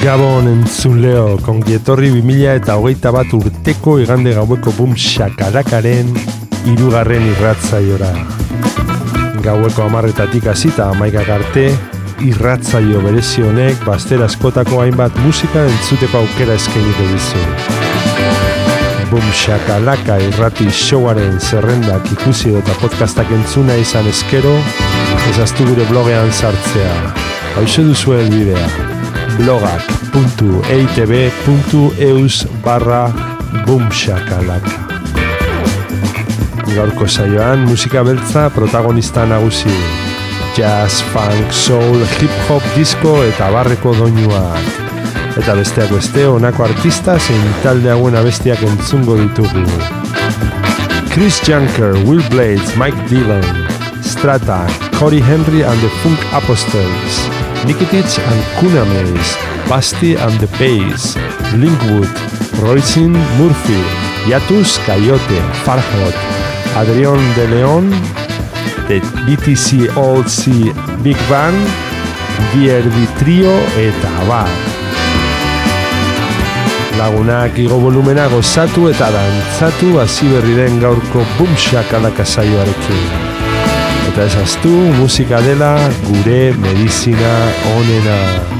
Gabon entzun leo, kongietorri 2000 eta hogeita bat urteko igande gaueko bum xakarakaren irugarren irratzaiora. Gaueko amarretatik hasita amaikak arte, irratzaio berezi honek bastera askotako hainbat musika entzuteko aukera eskainiko dizu. Bum shakalaka irrati showaren zerrendak ikusi eta podcastak entzuna izan eskero, ezaztu gure blogean sartzea. Hauxe duzu helbidea blogak.eitb.eus barra bumshakalaka. Gaurko saioan musika beltza protagonista nagusi. Jazz, funk, soul, hip hop, disco eta barreko doinuak. Eta besteak beste honako artista zein talde hauen abestiak entzungo ditugu. Chris Junker, Will Blades, Mike Dillon, Strata, Cory Henry and the Funk Apostles, Nikitich and Kuna Maze, Basti and the Bass, Linkwood, Roisin Murphy, Yatus Coyote, Farhot, Adrián de León, The BTC Old Sea Big Band, DRD Trio eta abar. Lagunak igo volumena gozatu eta dantzatu hasi berri den gaurko bumxak alakasaioarekin. Eta esaztu musika dela gure medizina onena.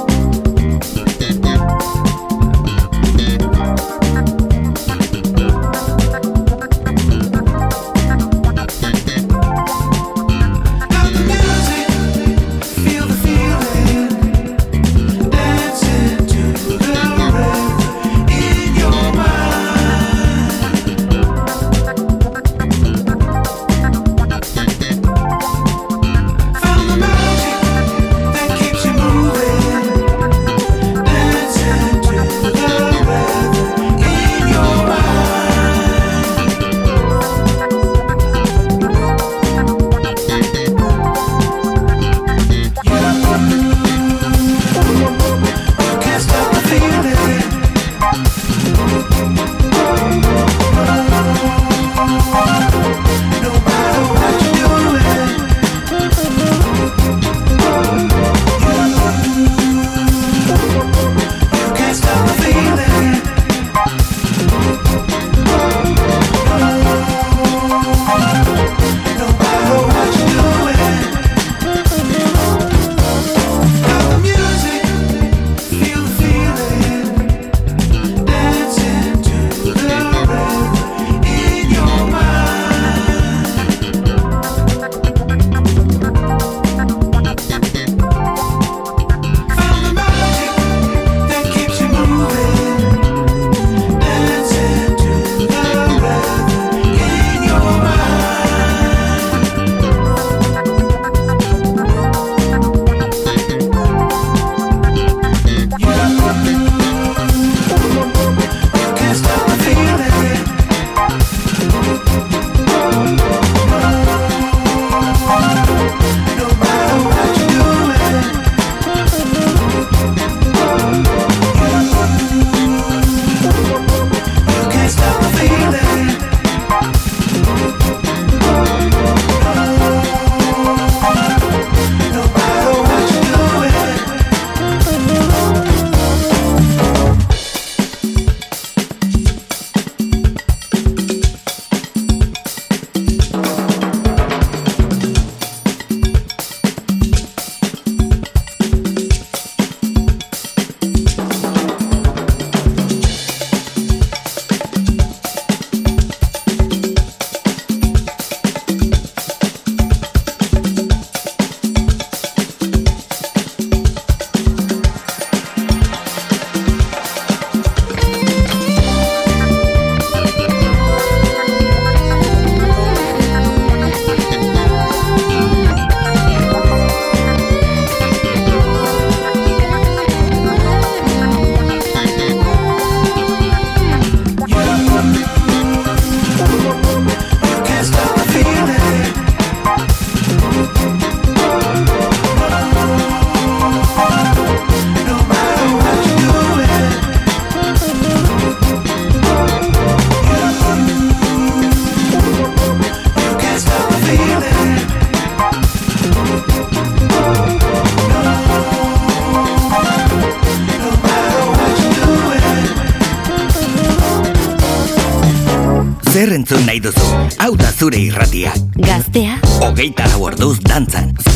entzun nahi duzu. Hau da zure irratia. Gaztea. Ogeita lau orduz dantzan.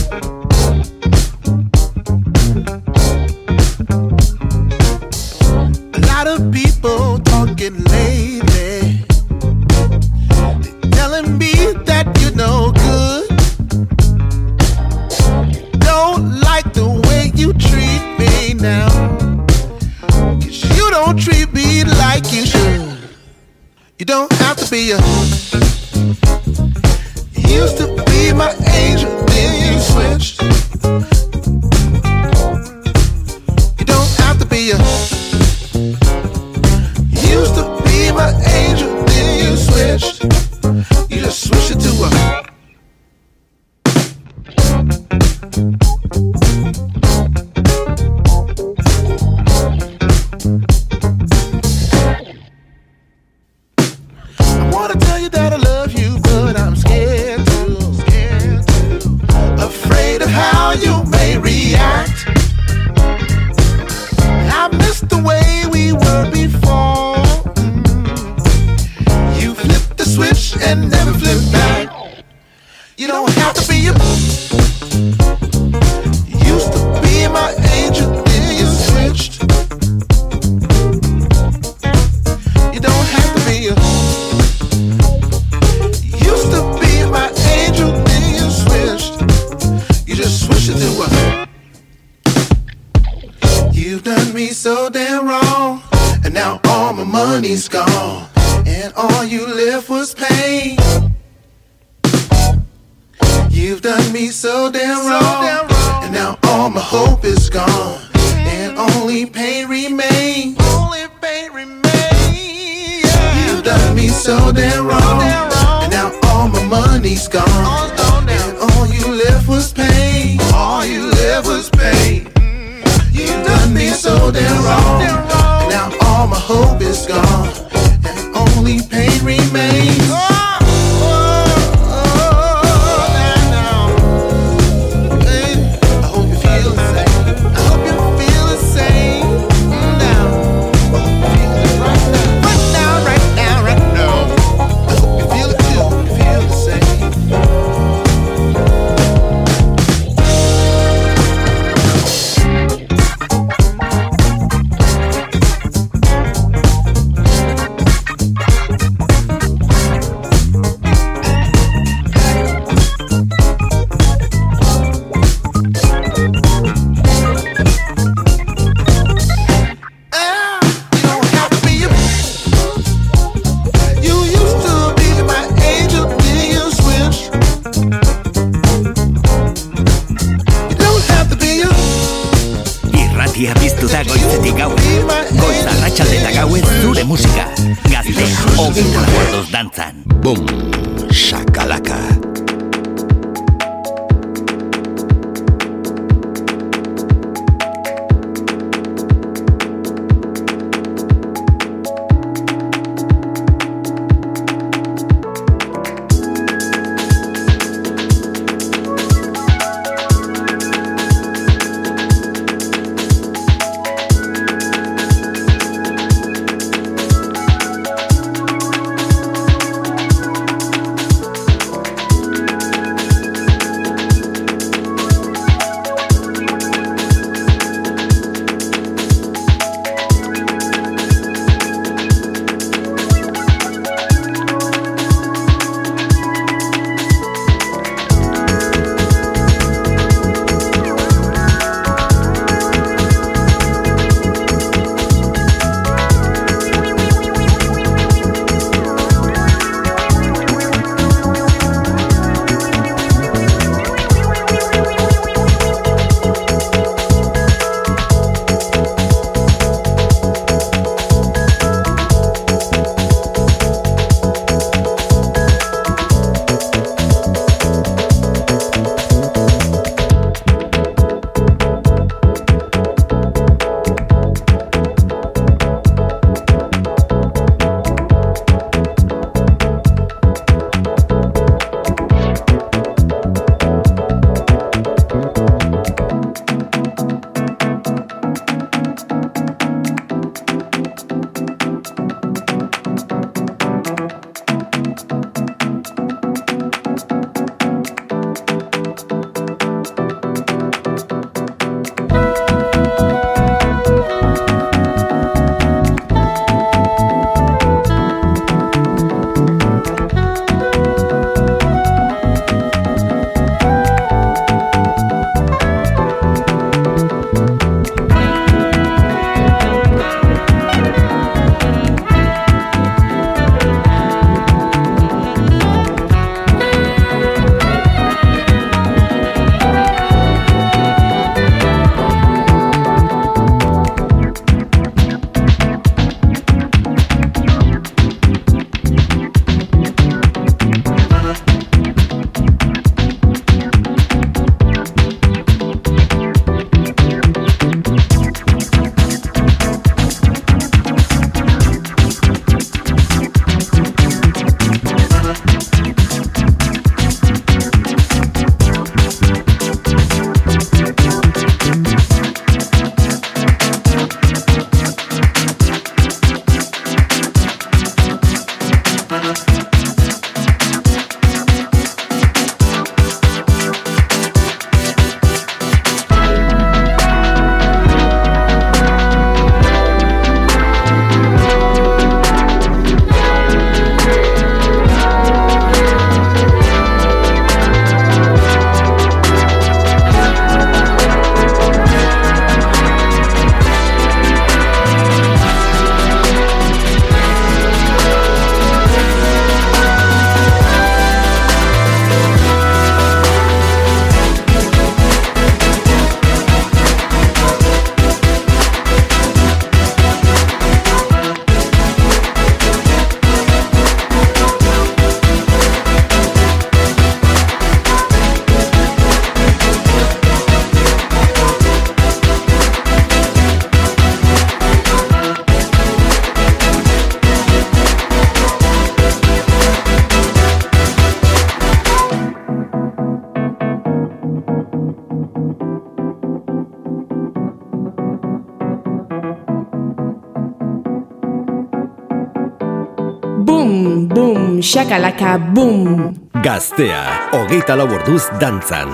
Shakalaka, boom. Gaztea, hogeita lau orduz dantzan.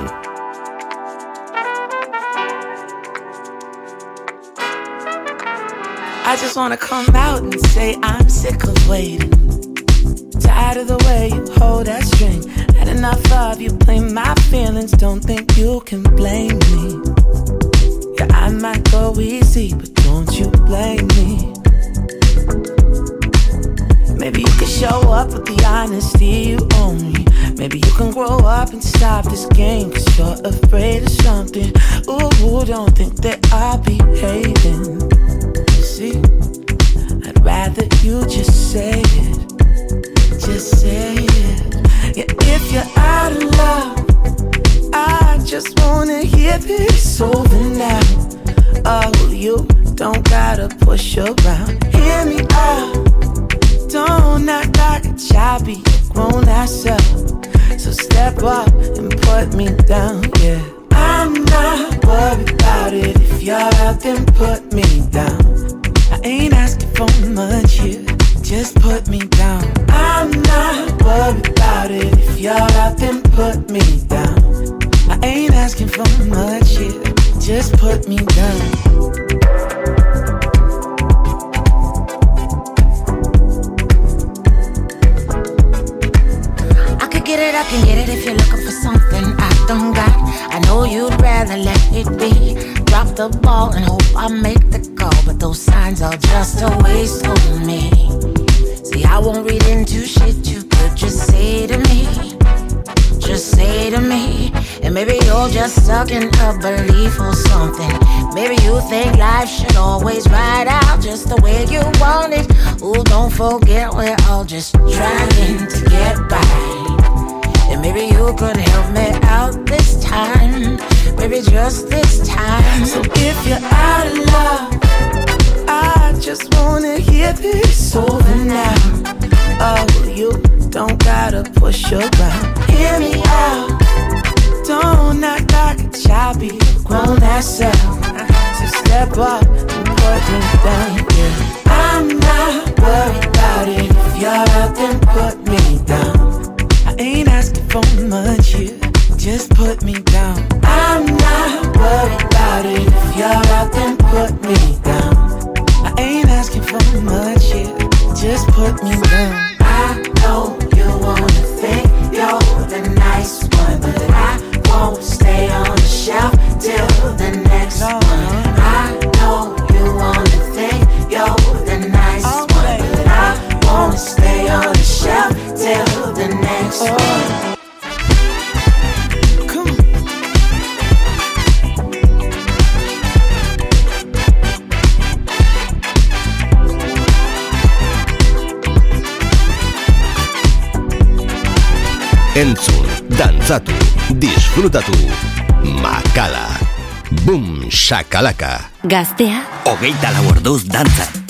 I just wanna come out and say I'm sick of waiting. Tired of the way you hold that string. Had enough of you playing my feelings. Don't think you can blame me. Yeah, I might go easy, but don't you blame me. Show up with the honesty you owe me. Maybe you can grow up and stop this game, cause you're afraid of something. Ooh, don't think that I'll be hating. See, I'd rather you just say it. Just say it. Yeah, if you're out of love, I just wanna hear this over now. Oh, you don't gotta push around. Hear me out. Don't act like a be grown ass up. So step up and put me down, yeah. I'm not worried about it. If you're out, then put me down. I ain't asking for much here, just put me down. I'm not worried about it. If you're out, then put me down. I ain't asking for much here, just put me down. It, I can get it if you're looking for something I don't got. I know you'd rather let it be. Drop the ball and hope I make the call, but those signs are just a waste of me. See, I won't read into shit you could just say to me. Just say to me, and maybe you're just stuck in a belief or something. Maybe you think life should always ride out just the way you want it. Ooh, don't forget we're all just trying to get by. And maybe you could help me out this time. Maybe just this time. So if you're out of love, I just wanna hear this over now. Oh, you don't gotta push around. Hear me out. Don't act like a a grown ass. So step up and put me down. Yeah. I'm not worried about it. If you're out, then put me down. Ain't asking for much here, just put me down. I'm not worried about it. If you're out, then put me down. I ain't asking for much here, just put me down. Disfrutatu. Makala. Boom, shakalaka. Gaztea, Hogeita lau orduz dantzan.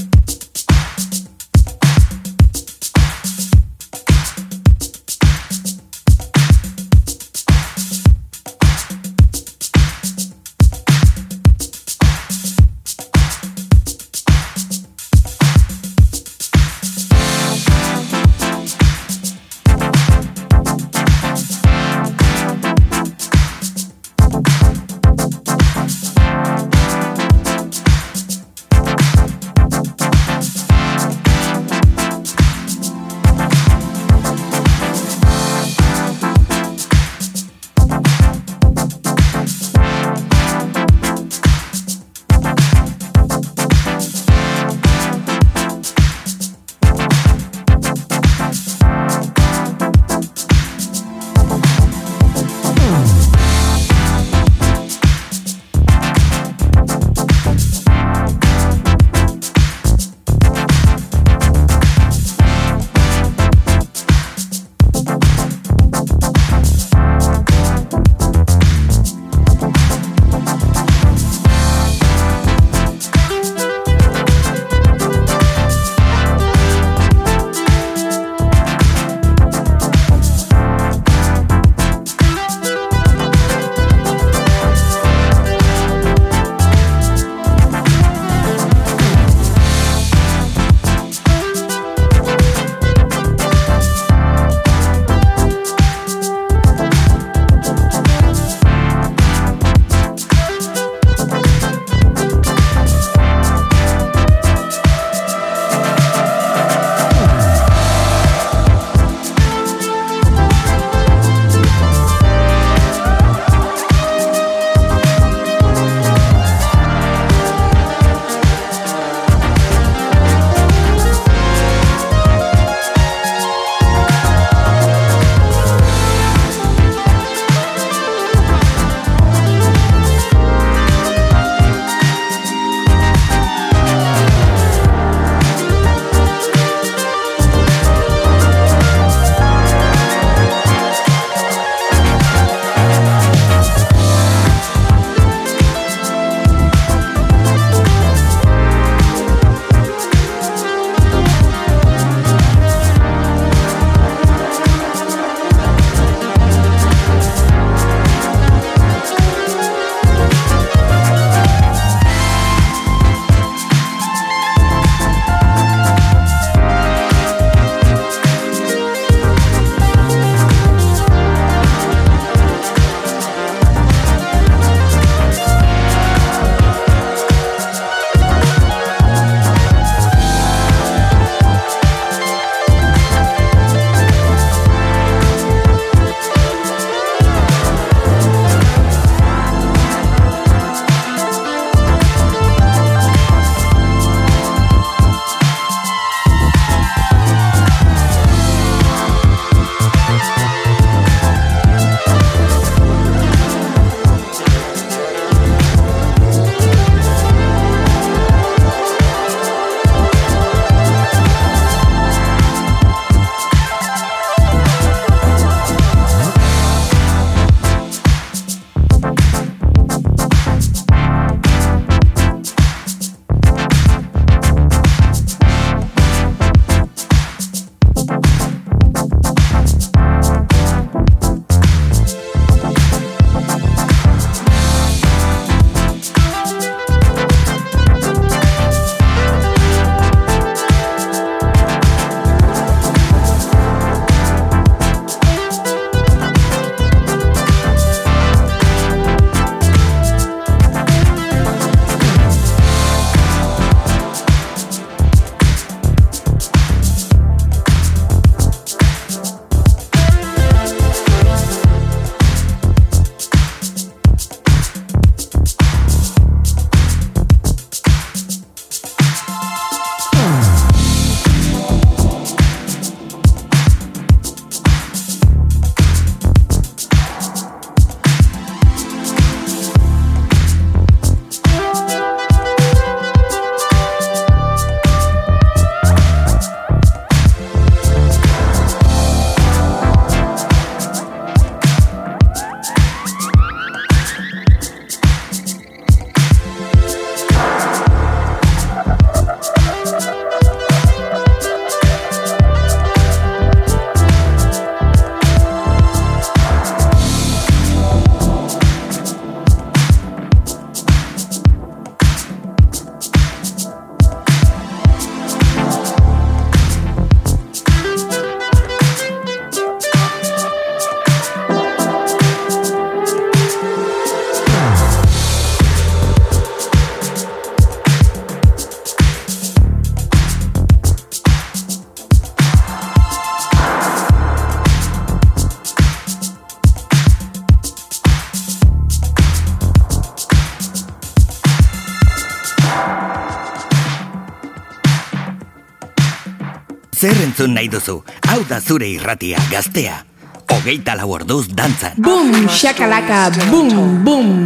Entzun nahi duzu, hau da zure irratia gaztea. Hogeita lau orduz dantzan. Boom, shakalaka, boom, boom.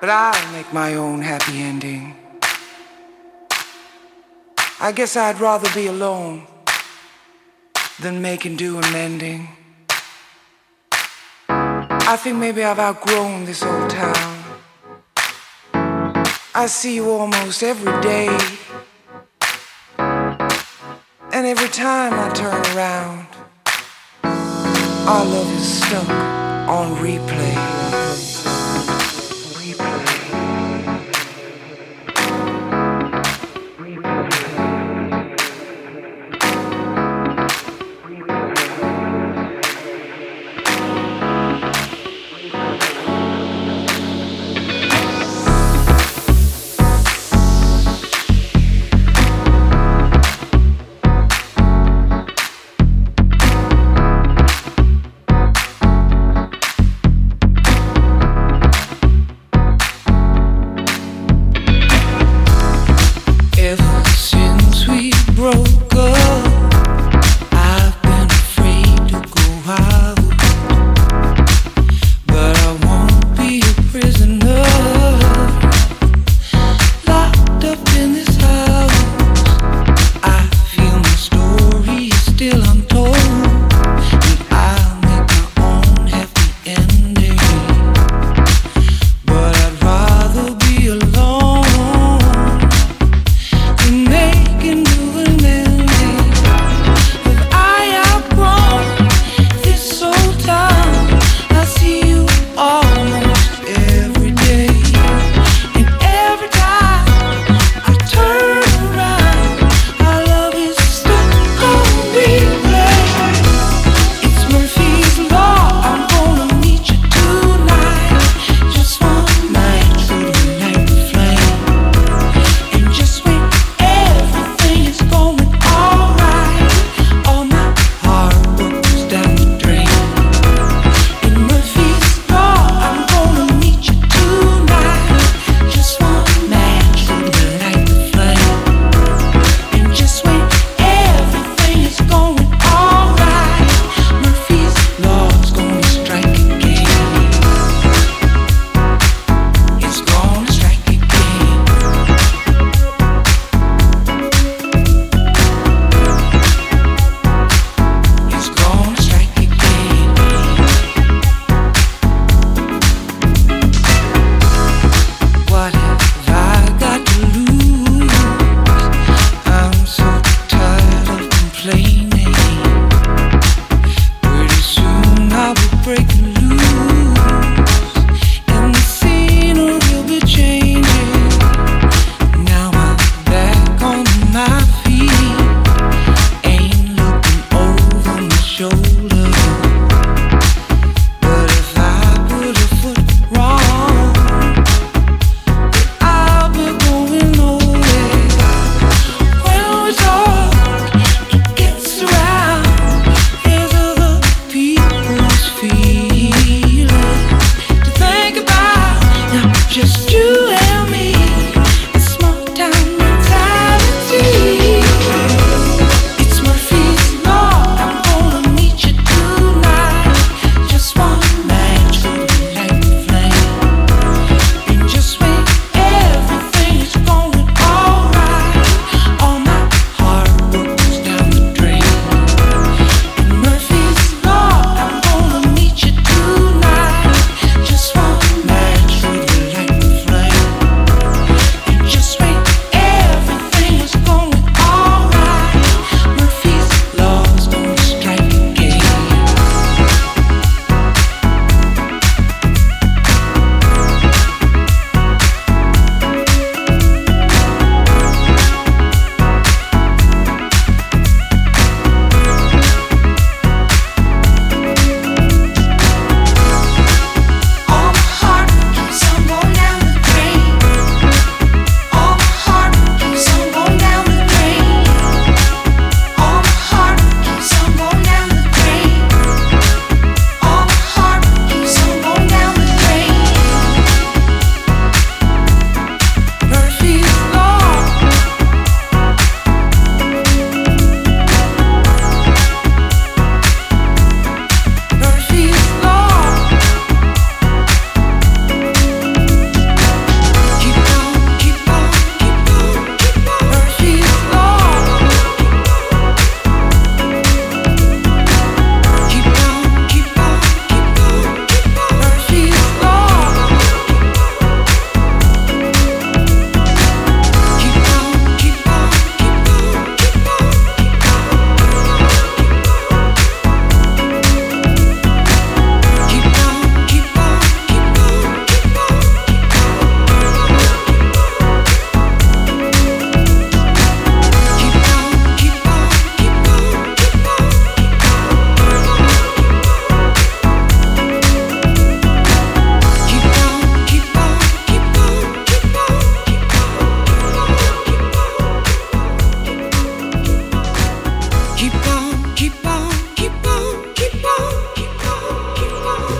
But I'll make my own happy ending. I guess I'd rather be alone than making do and mending. I think maybe I've outgrown this old town. I see you almost every day. And every time I turn around, our love is stuck on replay.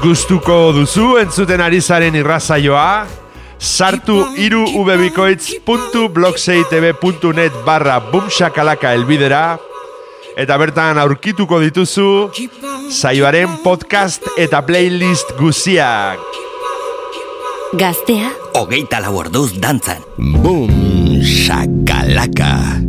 gustuko duzu entzuten ari zaren irrazaioa, sartu iru ubebikoitz.blogseitb.net barra bumxakalaka elbidera, eta bertan aurkituko dituzu saioaren podcast eta playlist guziak. Gaztea, hogeita lau orduz dantzan. Bum, shakalaka.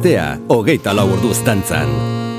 astea, hogeita lau orduz dantzan.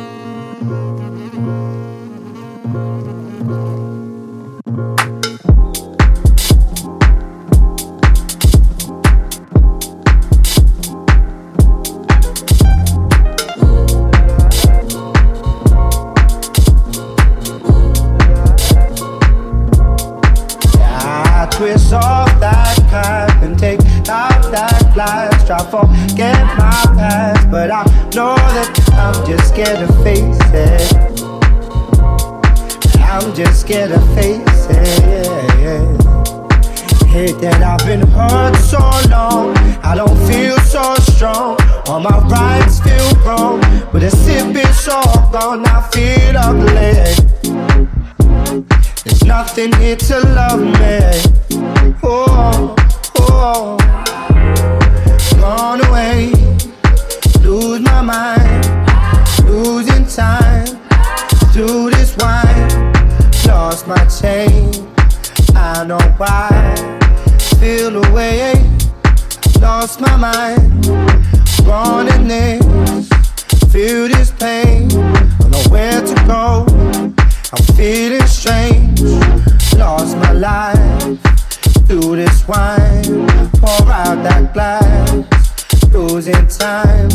Losing time,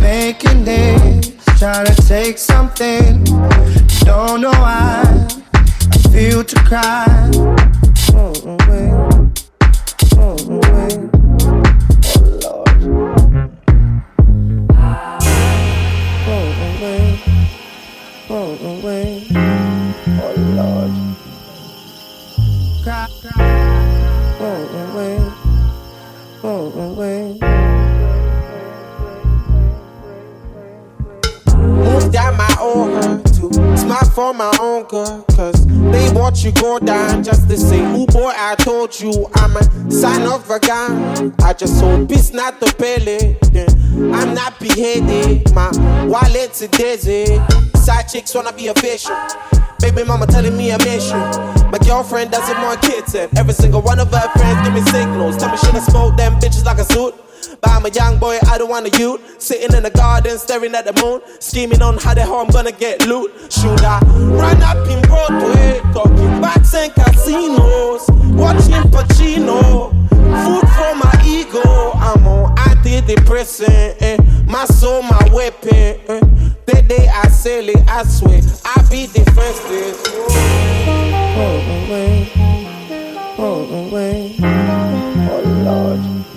making this, trying to take something. Don't know why I feel to cry. I told you I'm a sign of a gun. I just hope it's not the belly. I'm not beheaded. My wallet's a dizzy. Side chicks wanna be official. Baby mama telling me I miss you. My girlfriend doesn't want kids, and every single one of her friends give me signals. Tell me should I smoke them bitches like a suit? But I'm a young boy, I don't want a youth. Sitting in the garden, staring at the moon, scheming on how the hell I'm gonna get loot. Should I run up in Broadway, talking backs and casinos, watching Pacino, food for my ego. I'm on antidepressant, eh? my soul, my weapon. Eh? The day I sell it, I swear I be defenseless. Oh, away, oh, away, oh Lord.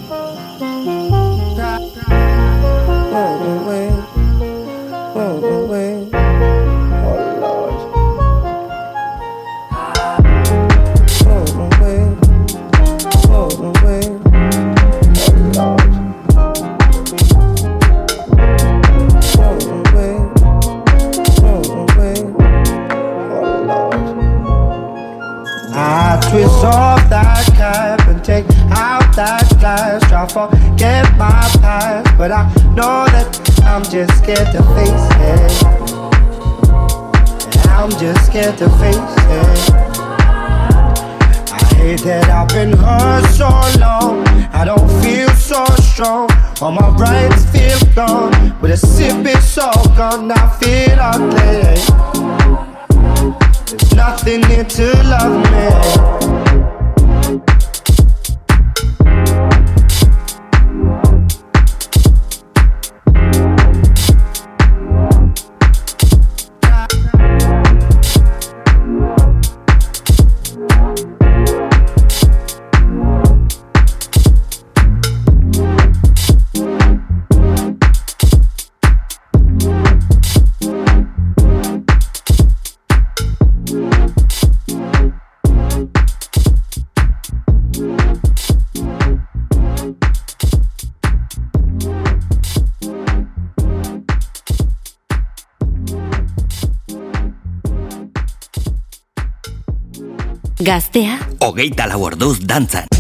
Gaztea, hogeita lau orduz dantzan.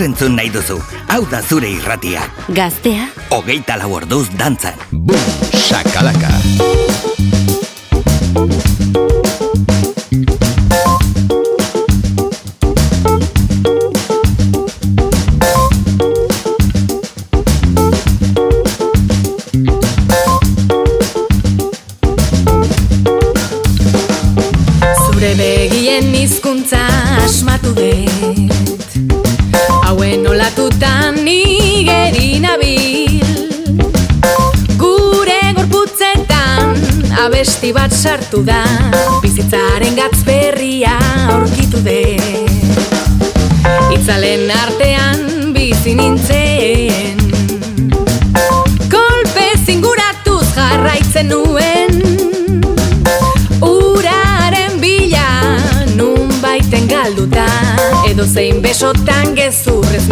zer entzun nahi duzu. Hau da zure irratia. Gaztea. Hogeita lau orduz dantzan. Bum, sakalaka. sartu da Bizitzaren gatz berria aurkitu dut Itzalen artean bizi nintzen Kolpe zinguratuz jarraitzen nuen. Uraren bila nun baiten galduta Edo zein besotan gezurrez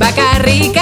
bakarrik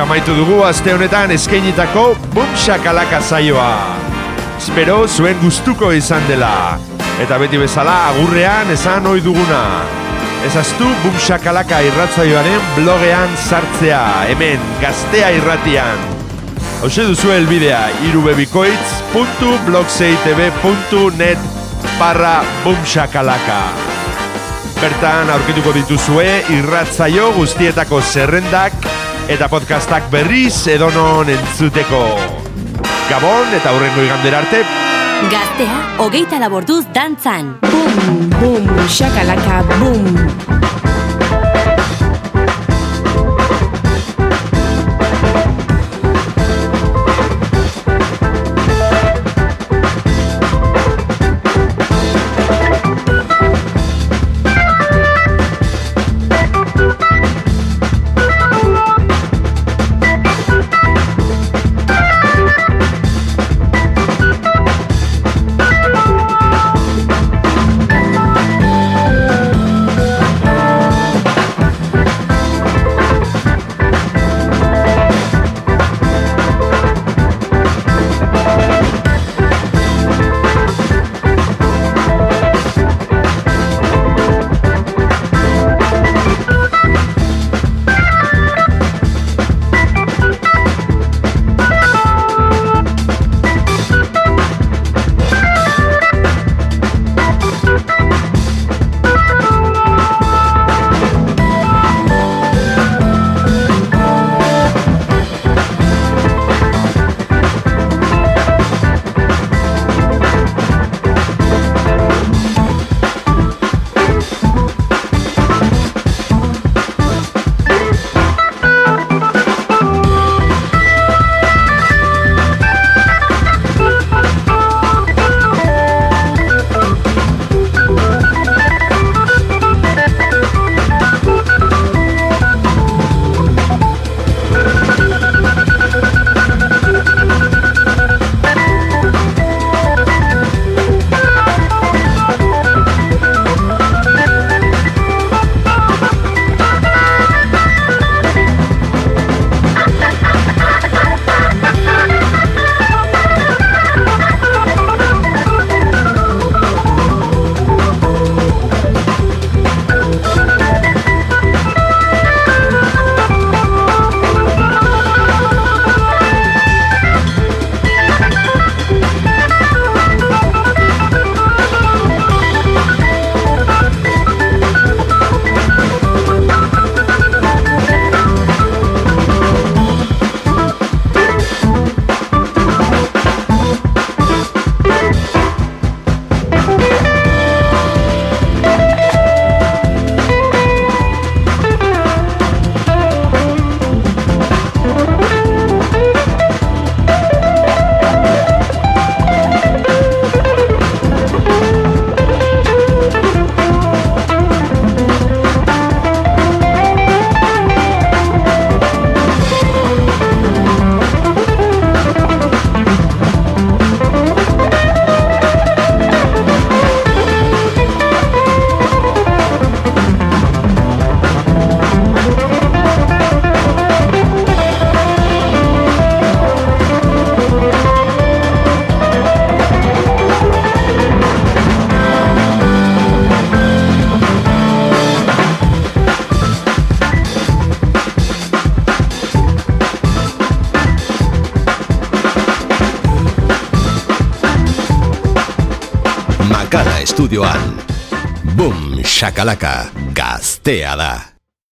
amaitu dugu aste honetan eskainitako Bum Shakalaka zaioa. Espero zuen gustuko izan dela. Eta beti bezala agurrean esan ohi duguna. Ezaztu Bum Shakalaka irratzaioaren blogean sartzea, hemen gaztea irratian. Hauze duzu elbidea irubebikoitz.blogseitb.net barra bumshakalaka. Bertan aurkituko dituzue irratzaio guztietako zerrendak eta podcastak berriz edonon entzuteko. Gabon eta hurrengo igandera arte. Gaztea, hogeita laborduz dantzan. Bum, bum, shakalaka, bum. estudioan. Boom, shakalaka, gaztea da.